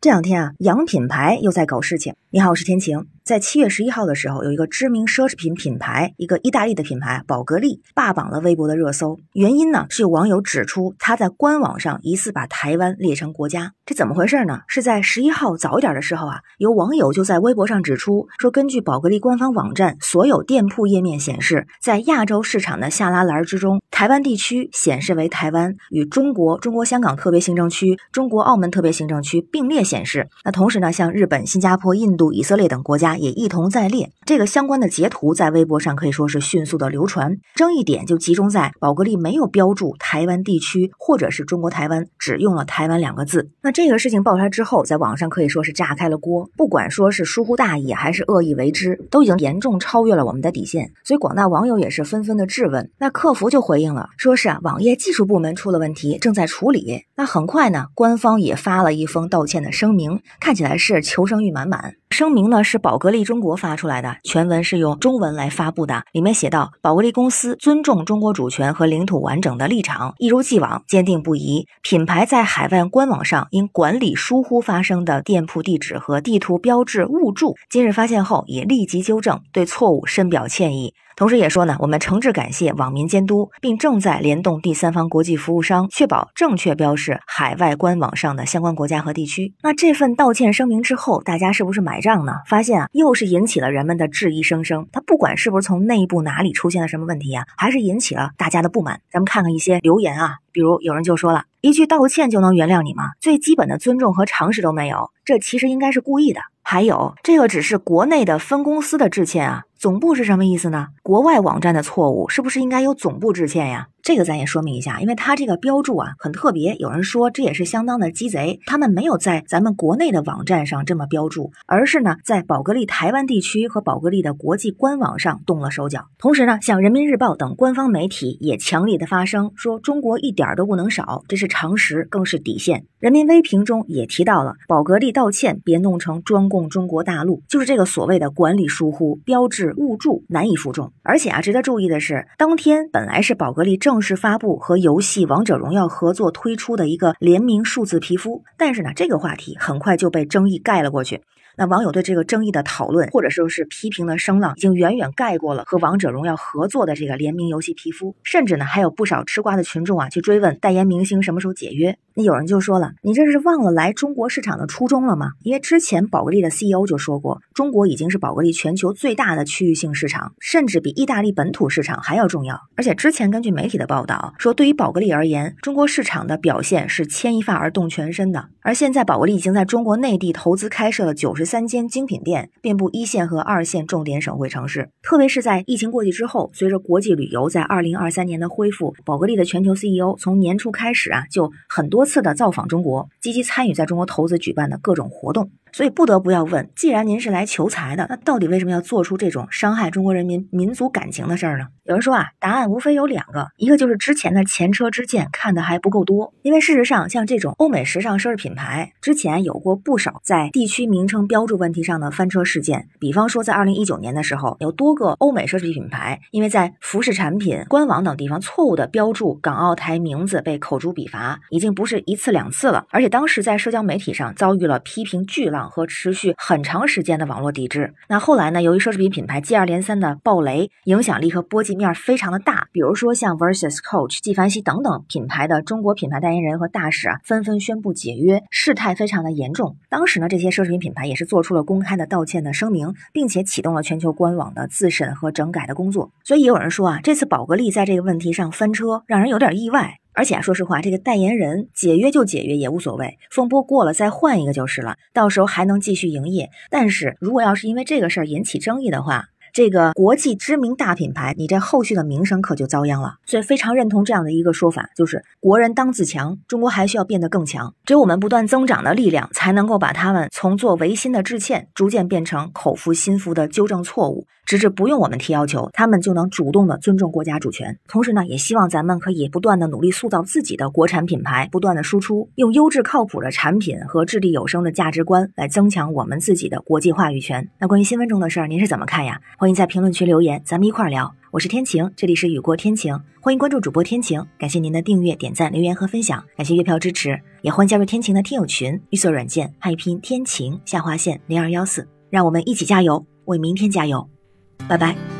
这两天啊，洋品牌又在搞事情。你好，我是天晴。在七月十一号的时候，有一个知名奢侈品品牌，一个意大利的品牌宝格丽，霸榜了微博的热搜。原因呢，是有网友指出，他在官网上疑似把台湾列成国家，这怎么回事呢？是在十一号早一点的时候啊，有网友就在微博上指出说，根据宝格丽官方网站所有店铺页面显示，在亚洲市场的下拉栏之中，台湾地区显示为台湾，与中国、中国香港特别行政区、中国澳门特别行政区并列显示。那同时呢，像日本、新加坡、印度、以色列等国家。也一同在列，这个相关的截图在微博上可以说是迅速的流传。争议点就集中在宝格丽没有标注台湾地区或者是中国台湾，只用了台湾两个字。那这个事情爆出来之后，在网上可以说是炸开了锅。不管说是疏忽大意还是恶意为之，都已经严重超越了我们的底线。所以广大网友也是纷纷的质问。那客服就回应了，说是啊，网页技术部门出了问题，正在处理。那很快呢，官方也发了一封道歉的声明，看起来是求生欲满满。声明呢是宝格丽中国发出来的，全文是用中文来发布的。里面写道：宝格丽公司尊重中国主权和领土完整的立场，一如既往坚定不移。品牌在海外官网上因管理疏忽发生的店铺地址和地图标志误注，今日发现后也立即纠正，对错误深表歉意。同时也说呢，我们诚挚感谢网民监督，并正在联动第三方国际服务商，确保正确标示海外官网上的相关国家和地区。那这份道歉声明之后，大家是不是买账呢？发现啊，又是引起了人们的质疑声声。它不管是不是从内部哪里出现了什么问题呀，还是引起了大家的不满。咱们看看一些留言啊，比如有人就说了一句道歉就能原谅你吗？最基本的尊重和常识都没有，这其实应该是故意的。还有这个只是国内的分公司的致歉啊，总部是什么意思呢？国外网站的错误是不是应该由总部致歉呀？这个咱也说明一下，因为它这个标注啊很特别，有人说这也是相当的鸡贼，他们没有在咱们国内的网站上这么标注，而是呢在宝格丽台湾地区和宝格丽的国际官网上动了手脚。同时呢，像人民日报等官方媒体也强烈的发声说中国一点都不能少，这是常识，更是底线。人民微评中也提到了宝格丽道歉，别弄成专供中国大陆，就是这个所谓的管理疏忽、标志误注难以服众。而且啊，值得注意的是，当天本来是宝格丽正。正式发布和游戏《王者荣耀》合作推出的一个联名数字皮肤，但是呢，这个话题很快就被争议盖了过去。那网友对这个争议的讨论，或者说是批评的声浪，已经远远盖过了和《王者荣耀》合作的这个联名游戏皮肤。甚至呢，还有不少吃瓜的群众啊，去追问代言明星什么时候解约。那有人就说了，你这是忘了来中国市场的初衷了吗？因为之前宝格丽的 CEO 就说过，中国已经是宝格丽全球最大的区域性市场，甚至比意大利本土市场还要重要。而且之前根据媒体的报道说，对于宝格丽而言，中国市场的表现是牵一发而动全身的。而现在宝格丽已经在中国内地投资开设了九十。三间精品店遍布一线和二线重点省会城市，特别是在疫情过去之后，随着国际旅游在二零二三年的恢复，宝格丽的全球 CEO 从年初开始啊，就很多次的造访中国，积极参与在中国投资举办的各种活动。所以不得不要问，既然您是来求财的，那到底为什么要做出这种伤害中国人民民族感情的事儿呢？有人说啊，答案无非有两个，一个就是之前的前车之鉴看的还不够多，因为事实上像这种欧美时尚奢侈品牌，之前有过不少在地区名称标注问题上的翻车事件。比方说，在二零一九年的时候，有多个欧美奢侈品品牌因为在服饰产品、官网等地方错误的标注港澳台名字被口诛笔伐，已经不是一次两次了，而且当时在社交媒体上遭遇了批评巨浪。和持续很长时间的网络抵制。那后来呢？由于奢侈品品牌接二连三的爆雷，影响力和波及面非常的大。比如说像 Versus、Coach、纪梵希等等品牌的中国品牌代言人和大使啊，纷纷宣布解约，事态非常的严重。当时呢，这些奢侈品品牌也是做出了公开的道歉的声明，并且启动了全球官网的自审和整改的工作。所以也有人说啊，这次宝格丽在这个问题上翻车，让人有点意外。而且，说实话，这个代言人解约就解约也无所谓，风波过了再换一个就是了，到时候还能继续营业。但是如果要是因为这个事儿引起争议的话，这个国际知名大品牌，你这后续的名声可就遭殃了。所以非常认同这样的一个说法，就是国人当自强，中国还需要变得更强。只有我们不断增长的力量，才能够把他们从做违心的致歉，逐渐变成口服心服的纠正错误。直至不用我们提要求，他们就能主动的尊重国家主权。同时呢，也希望咱们可以不断的努力塑造自己的国产品牌，不断的输出，用优质靠谱的产品和掷地有声的价值观来增强我们自己的国际话语权。那关于新闻中的事儿，您是怎么看呀？欢迎在评论区留言，咱们一块儿聊。我是天晴，这里是雨过天晴，欢迎关注主播天晴，感谢您的订阅、点赞、留言和分享，感谢月票支持，也欢迎加入天晴的听友群，绿色软件汉语拼天晴下划线零二幺四，让我们一起加油，为明天加油，拜拜。